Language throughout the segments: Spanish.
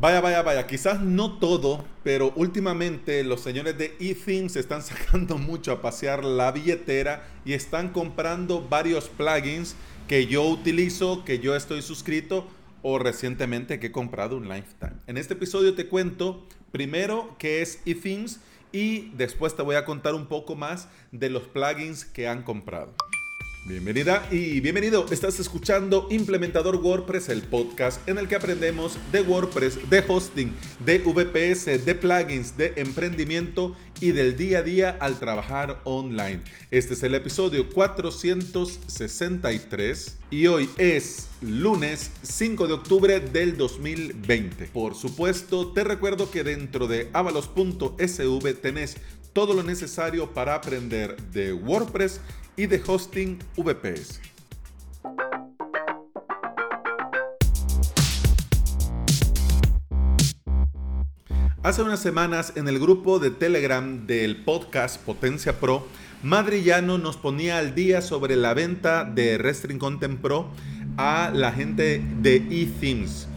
Vaya, vaya, vaya, quizás no todo, pero últimamente los señores de eThemes están sacando mucho a pasear la billetera y están comprando varios plugins que yo utilizo, que yo estoy suscrito o recientemente que he comprado un Lifetime. En este episodio te cuento primero qué es eThemes y después te voy a contar un poco más de los plugins que han comprado. Bienvenida y bienvenido. Estás escuchando Implementador WordPress, el podcast en el que aprendemos de WordPress, de hosting, de VPS, de plugins, de emprendimiento y del día a día al trabajar online. Este es el episodio 463 y hoy es lunes 5 de octubre del 2020. Por supuesto, te recuerdo que dentro de avalos.sv tenés todo lo necesario para aprender de WordPress y de hosting VPS. Hace unas semanas en el grupo de Telegram del podcast Potencia Pro, Madrillano nos ponía al día sobre la venta de Restring Content Pro a la gente de eThemes.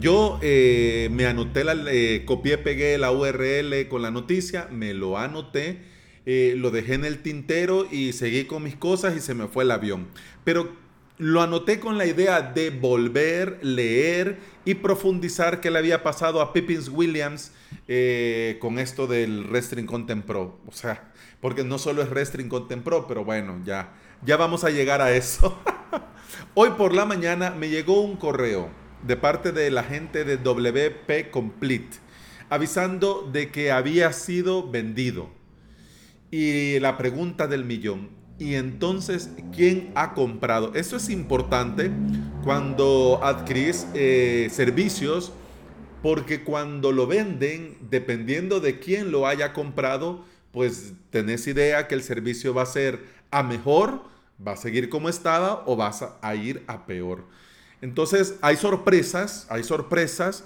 Yo eh, me anoté, la, eh, copié, pegué la URL con la noticia, me lo anoté eh, lo dejé en el tintero y seguí con mis cosas y se me fue el avión. Pero lo anoté con la idea de volver, leer y profundizar qué le había pasado a Pippins Williams con esto del Restring Content Pro. O sea, porque no solo es Restring Content Pro, pero bueno, ya, ya vamos a llegar a eso. Hoy por la mañana me llegó un correo de parte de la gente de WP Complete avisando de que había sido vendido. Y la pregunta del millón, ¿y entonces quién ha comprado? Eso es importante cuando adquirís eh, servicios, porque cuando lo venden, dependiendo de quién lo haya comprado, pues tenés idea que el servicio va a ser a mejor, va a seguir como estaba o vas a ir a peor. Entonces hay sorpresas, hay sorpresas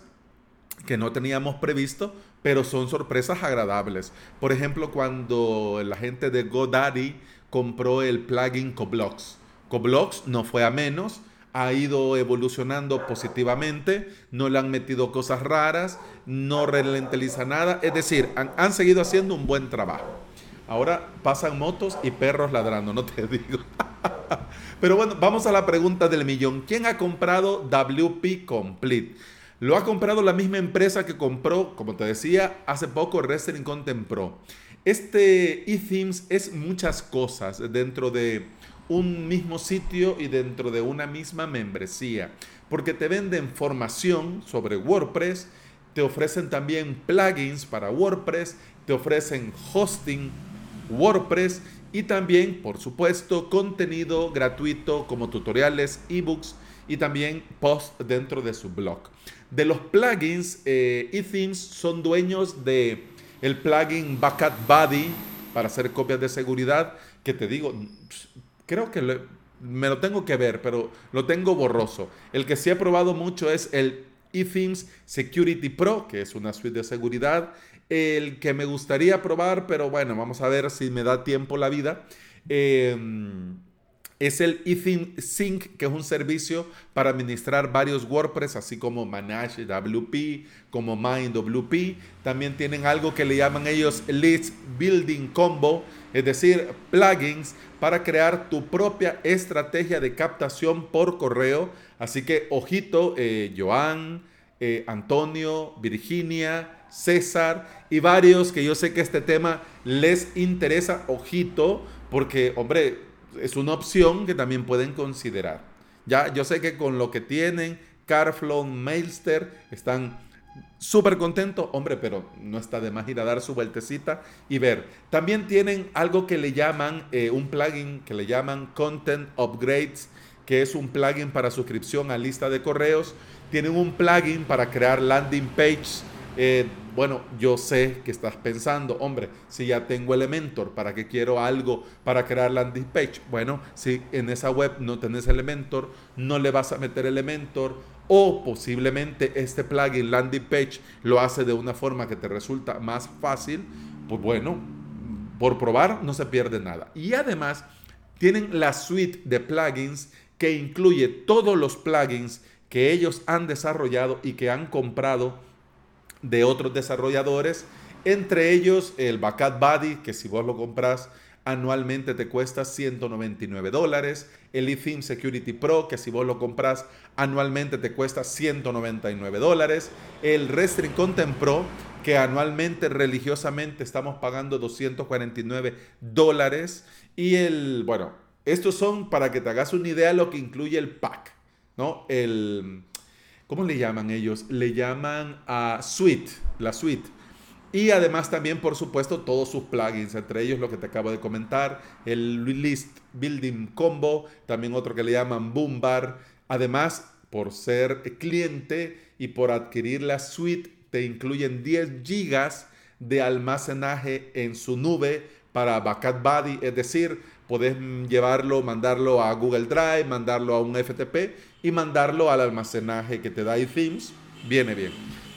que no teníamos previsto, pero son sorpresas agradables. Por ejemplo, cuando la gente de GoDaddy compró el plugin Coblox. Coblox no fue a menos, ha ido evolucionando positivamente, no le han metido cosas raras, no ralentiza nada, es decir, han, han seguido haciendo un buen trabajo. Ahora pasan motos y perros ladrando, no te digo. Pero bueno, vamos a la pregunta del millón. ¿Quién ha comprado WP Complete? Lo ha comprado la misma empresa que compró, como te decía, hace poco Wrestling Content Pro. Este eThemes es muchas cosas dentro de un mismo sitio y dentro de una misma membresía, porque te venden formación sobre WordPress, te ofrecen también plugins para WordPress, te ofrecen hosting WordPress y también, por supuesto, contenido gratuito como tutoriales, ebooks y también post dentro de su blog. De los plugins, eh, eThemes son dueños de el plugin Backup Buddy para hacer copias de seguridad, que te digo, creo que me lo tengo que ver, pero lo tengo borroso. El que sí he probado mucho es el eThemes Security Pro, que es una suite de seguridad. El que me gustaría probar, pero bueno, vamos a ver si me da tiempo la vida. Eh, es el Sync, que es un servicio para administrar varios WordPress, así como Manage WP, como WP. También tienen algo que le llaman ellos List Building Combo, es decir, plugins para crear tu propia estrategia de captación por correo. Así que, ojito, eh, Joan, eh, Antonio, Virginia, César y varios que yo sé que este tema les interesa, ojito, porque, hombre, es una opción que también pueden considerar. Ya, yo sé que con lo que tienen, Carflow, Mailster, están súper contentos, hombre, pero no está de más ir a dar su vueltecita y ver. También tienen algo que le llaman, eh, un plugin que le llaman Content Upgrades, que es un plugin para suscripción a lista de correos. Tienen un plugin para crear landing page eh, bueno, yo sé que estás pensando, hombre, si ya tengo Elementor, ¿para qué quiero algo para crear landing page? Bueno, si en esa web no tenés Elementor, no le vas a meter Elementor o posiblemente este plugin landing page lo hace de una forma que te resulta más fácil, pues bueno, por probar no se pierde nada. Y además tienen la suite de plugins que incluye todos los plugins que ellos han desarrollado y que han comprado de otros desarrolladores, entre ellos el Backup Buddy, que si vos lo compras anualmente te cuesta 199 dólares. El eTheme Security Pro, que si vos lo compras anualmente te cuesta 199 dólares. El Restring Content Pro, que anualmente religiosamente estamos pagando 249 dólares. Y el, bueno, estos son para que te hagas una idea lo que incluye el pack, ¿no? El, ¿cómo le llaman ellos? Le llaman a suite, la suite y además también, por supuesto, todos sus plugins, entre ellos lo que te acabo de comentar, el List Building Combo, también otro que le llaman Boombar. Además, por ser cliente y por adquirir la suite, te incluyen 10 gigas de almacenaje en su nube para Backup Buddy, es decir, puedes llevarlo, mandarlo a Google Drive, mandarlo a un FTP y mandarlo al almacenaje que te da iThemes. Viene bien.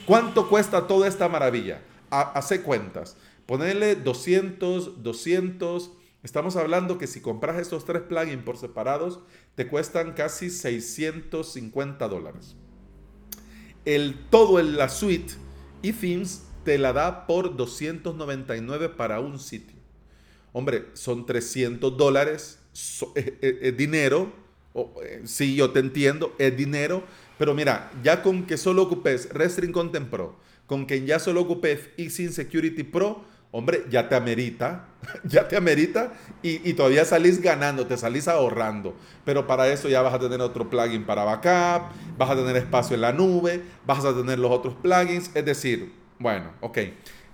¿Cuánto cuesta toda esta maravilla? hace cuentas. Ponerle 200, 200. Estamos hablando que si compras estos tres plugins por separados, te cuestan casi 650 dólares. El, todo en la suite y themes te la da por 299 para un sitio. Hombre, son 300 dólares, es, dinero. Eh, sí, yo te entiendo, es dinero. Pero mira, ya con que solo ocupes Restring Content Pro, con quien ya solo ocupé Easy Security Pro, hombre, ya te amerita, ya te amerita y, todavía salís ganando, te salís ahorrando. Pero para eso ya vas a tener otro plugin para backup, vas a tener espacio en la nube, vas a tener los otros plugins, es decir, bueno, ok,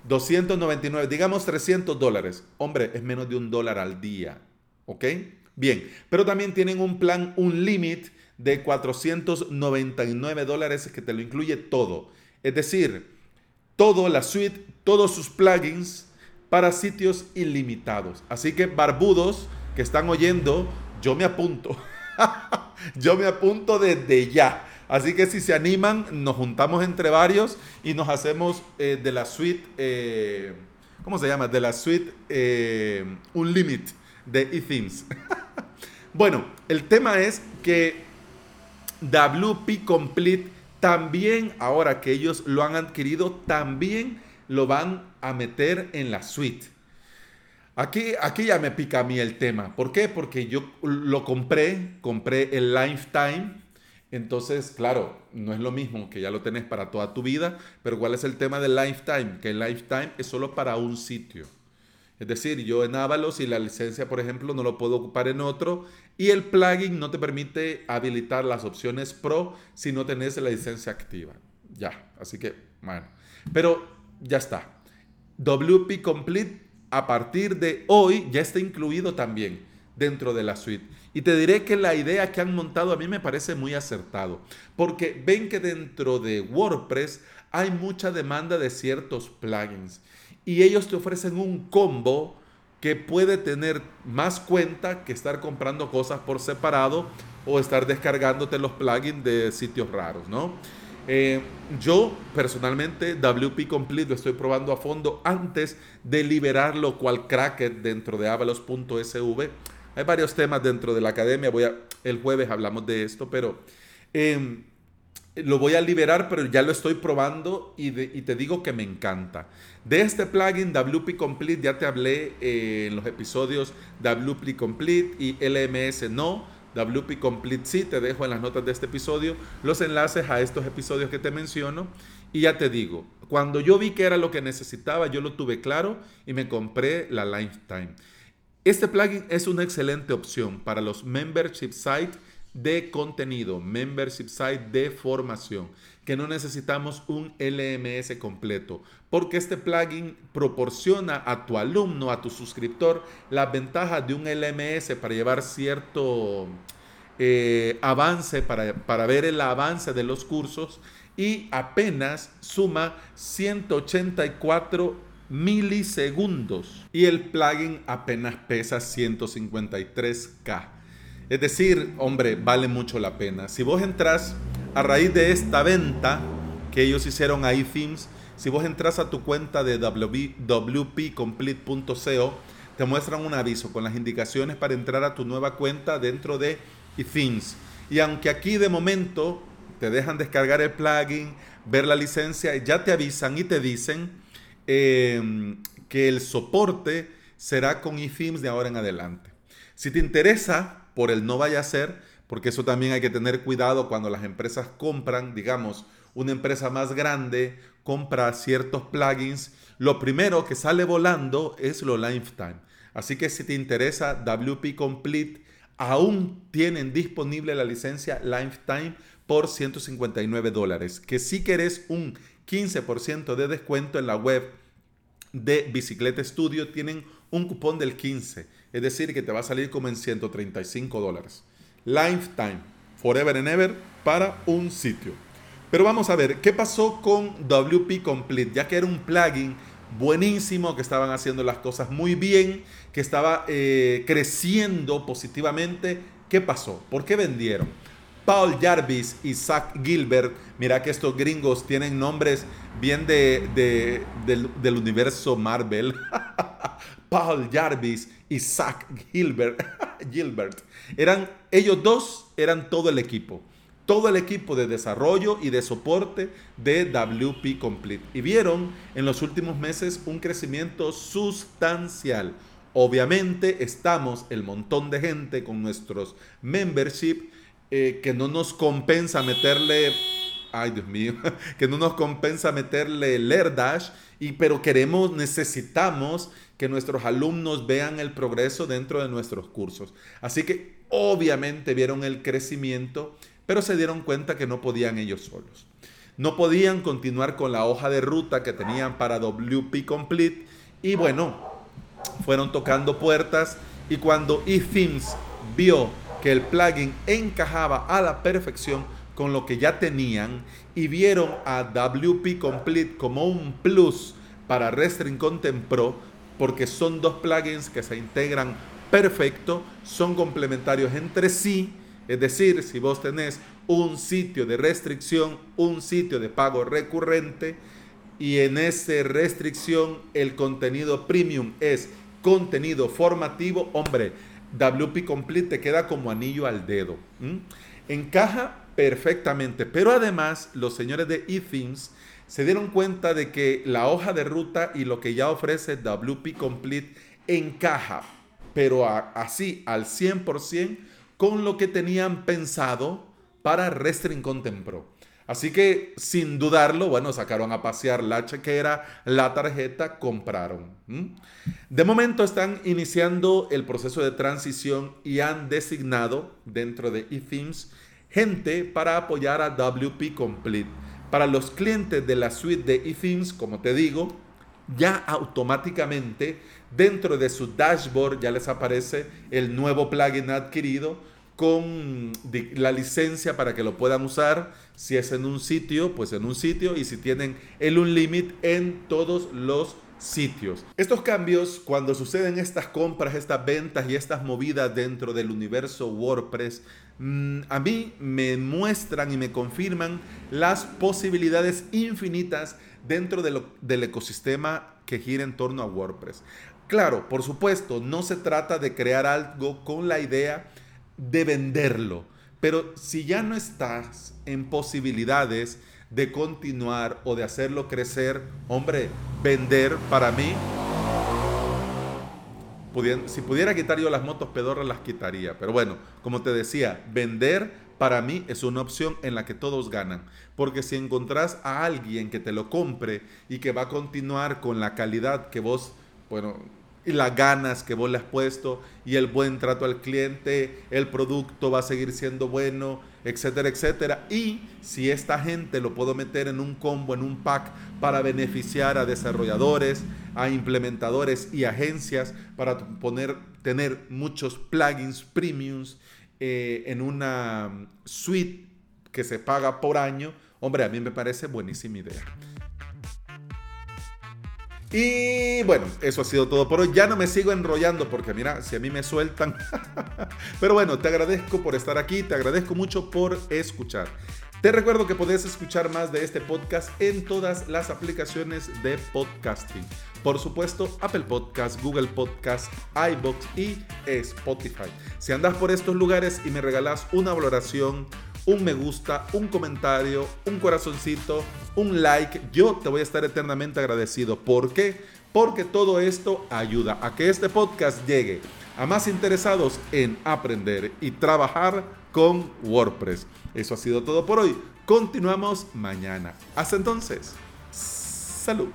299, digamos 300 dólares, hombre, es menos de un dólar al día, ¿ok? Bien, pero también tienen un plan, un límite de 499 dólares que te lo incluye todo. Es decir, todo la suite, todos sus plugins para sitios ilimitados. Así que barbudos que están oyendo, yo me apunto. yo me apunto desde ya. Así que si se animan, nos juntamos entre varios y nos hacemos eh, de la suite, eh, ¿cómo se llama? De la suite eh, un limit de eThemes. bueno, el tema es que WP Complete también ahora que ellos lo han adquirido, también lo van a meter en la suite. Aquí, aquí ya me pica a mí el tema. ¿Por qué? Porque yo lo compré, compré el Lifetime. Entonces, claro, no es lo mismo que ya lo tenés para toda tu vida, pero ¿cuál es el tema del Lifetime? Que el Lifetime es solo para un sitio. Es decir, yo en Avalos y la licencia, por ejemplo, no lo puedo ocupar en otro y el plugin no te permite habilitar las opciones Pro si no tenés la licencia activa. Ya, así que, bueno. Pero ya está. WP Complete a partir de hoy ya está incluido también dentro de la suite. Y te diré que la idea que han montado a mí me parece muy acertado, porque ven que dentro de WordPress hay mucha demanda de ciertos plugins y ellos te ofrecen un combo que puede tener más cuenta que estar comprando cosas por separado o estar descargándote los plugins de sitios raros, ¿no? Eh, yo personalmente WP Complete lo estoy probando a fondo antes de liberarlo cual cracker dentro de avalos.sv. Hay varios temas dentro de la academia, voy a, el jueves hablamos de esto, pero em, lo voy a liberar, pero ya lo estoy probando y, te digo que me encanta. De este plugin WP Complete ya te hablé eh, en los episodios WP Complete y LMS no. WP Complete sí, te dejo en las notas de este episodio los enlaces a estos episodios que te menciono. Y ya te digo, cuando yo vi que era lo que necesitaba, yo lo tuve claro y me compré la Lifetime. Este plugin es una excelente opción para los membership sites de contenido, membership site de formación, que no necesitamos un LMS completo, porque este plugin proporciona a tu alumno, a tu suscriptor, las ventajas de un LMS para llevar cierto eh, avance, para, para ver el avance de los cursos y apenas suma 184 milisegundos y el plugin apenas pesa 153K. Es decir, hombre, vale mucho la pena. Si vos entras a raíz de esta venta que ellos hicieron a iThemes, si vos entras a tu cuenta de wpcomplete.co, te muestran un aviso con las indicaciones para entrar a tu nueva cuenta dentro de iThemes. Y aunque aquí de momento te dejan descargar el plugin, ver la licencia, ya te avisan y te dicen em, que el soporte será con eThemes de ahora en adelante. Si te interesa, por el no vaya a ser, porque eso también hay que tener cuidado cuando las empresas compran, digamos, una empresa más grande compra ciertos plugins, lo primero que sale volando es lo lifetime. Así que si te interesa WP Complete, aún tienen disponible la licencia lifetime por 159 dólares. Que si querés un 15% de descuento en la web de Bicicleta Studio, tienen un cupón del 15. Es decir, que te va a salir como en 135 dólares. Lifetime, forever and ever, para un sitio. Pero vamos a ver, ¿qué pasó con WP Complete? Ya que era un plugin buenísimo, que estaban haciendo las cosas muy bien, que estaba eh, creciendo positivamente. ¿Qué pasó? ¿Por qué vendieron? Paul Jarvis y Zach Gilbert, mira que estos gringos tienen nombres bien de, del, universo Marvel. Paul Jarvis y Zach Gilbert, Gilbert, eran ellos dos, eran todo el equipo todo el equipo de desarrollo y de soporte de WP Complete. Y vieron en los últimos meses un crecimiento sustancial. Obviamente estamos el montón de gente con nuestros membership eh, que no nos compensa meterle, ay Dios mío, que no nos compensa meterle Lerdash, y, pero queremos, necesitamos que nuestros alumnos vean el progreso dentro de nuestros cursos. Así que obviamente vieron el crecimiento pero se dieron cuenta que no podían ellos solos. No podían continuar con la hoja de ruta que tenían para WP Complete y bueno, fueron tocando puertas y cuando eThemes vio que el plugin encajaba a la perfección con lo que ya tenían y vieron a WP Complete como un plus para Restring Content Pro porque son dos plugins que se integran perfecto, son complementarios entre sí. Es decir, si vos tenés un sitio de restricción, un sitio de pago recurrente y en esa restricción el contenido premium es contenido formativo, hombre, WP Complete te queda como anillo al dedo. Encaja perfectamente, pero además los señores de eThemes se dieron cuenta de que la hoja de ruta y lo que ya ofrece WP Complete encaja, pero así al 100% con lo que tenían pensado para Restring Content Pro. Así que sin dudarlo, bueno, sacaron a pasear la chequera, la tarjeta, compraron. De momento están iniciando el proceso de transición y han designado dentro de eThemes gente para apoyar a WP Complete. Para los clientes de la suite de eThemes, como te digo, ya automáticamente dentro de su dashboard ya les aparece el nuevo plugin adquirido con la licencia para que lo puedan usar. Si es en un sitio, pues en un sitio. Y si tienen el Unlimit en todos los sitios. Estos cambios, cuando suceden estas compras, estas ventas y estas movidas dentro del universo WordPress, mm, a mí me muestran y me confirman las posibilidades infinitas dentro del ecosistema que gira en torno a WordPress. Claro, por supuesto, no se trata de crear algo con la idea de venderlo. Pero si ya no estás en posibilidades de continuar o de hacerlo crecer, hombre, vender para mí, si pudiera quitar yo las motos pedorras, las quitaría. Pero bueno, como te decía, vender para mí es una opción en la que todos ganan. Porque si encontrás a alguien que te lo compre y que va a continuar con la calidad que vos, bueno, y las ganas que vos le has puesto y el buen trato al cliente, el producto va a seguir siendo bueno, etcétera, etcétera. Y si esta gente lo puedo meter en un combo, en un pack para beneficiar a desarrolladores, a implementadores y agencias para poner, tener muchos plugins premiums eh, en una suite que se paga por año, hombre, a mí me parece buenísima idea. Y bueno, eso ha sido todo por hoy. Ya no me sigo enrollando porque mira, si a mí me sueltan. Pero bueno, te agradezco por estar aquí, te agradezco mucho por escuchar. Te recuerdo que podés escuchar más de este podcast en todas las aplicaciones de podcasting. Por supuesto, Apple Podcast, Google Podcast, iBox y Spotify. Si andas por estos lugares y me regalas una valoración, un me gusta, un comentario, un corazoncito, un like. Yo te voy a estar eternamente agradecido. ¿Por qué? Porque todo esto ayuda a que este podcast llegue a más interesados en aprender y trabajar con WordPress. Eso ha sido todo por hoy. Continuamos mañana. Hasta entonces. Salud.